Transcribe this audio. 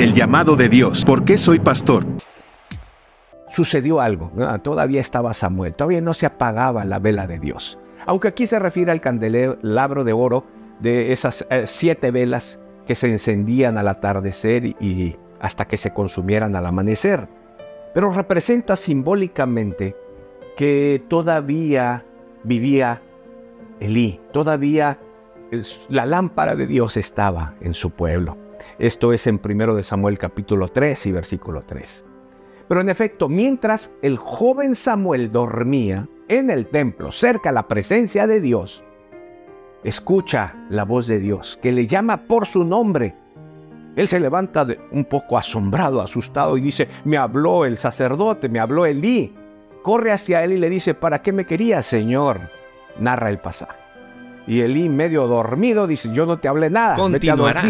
El llamado de Dios. ¿Por qué soy pastor? Sucedió algo. Todavía estaba Samuel. Todavía no se apagaba la vela de Dios. Aunque aquí se refiere al candelabro de oro de esas eh, siete velas que se encendían al atardecer y hasta que se consumieran al amanecer. Pero representa simbólicamente que todavía vivía Elí, todavía la lámpara de Dios estaba en su pueblo. Esto es en 1 Samuel capítulo 3 y versículo 3. Pero en efecto, mientras el joven Samuel dormía en el templo, cerca a la presencia de Dios, escucha la voz de Dios que le llama por su nombre. Él se levanta un poco asombrado, asustado y dice, me habló el sacerdote, me habló Elí. Corre hacia él y le dice, ¿para qué me querías, Señor? Narra el pasaje. Y Elí, medio dormido, dice, yo no te hablé nada. Continuará.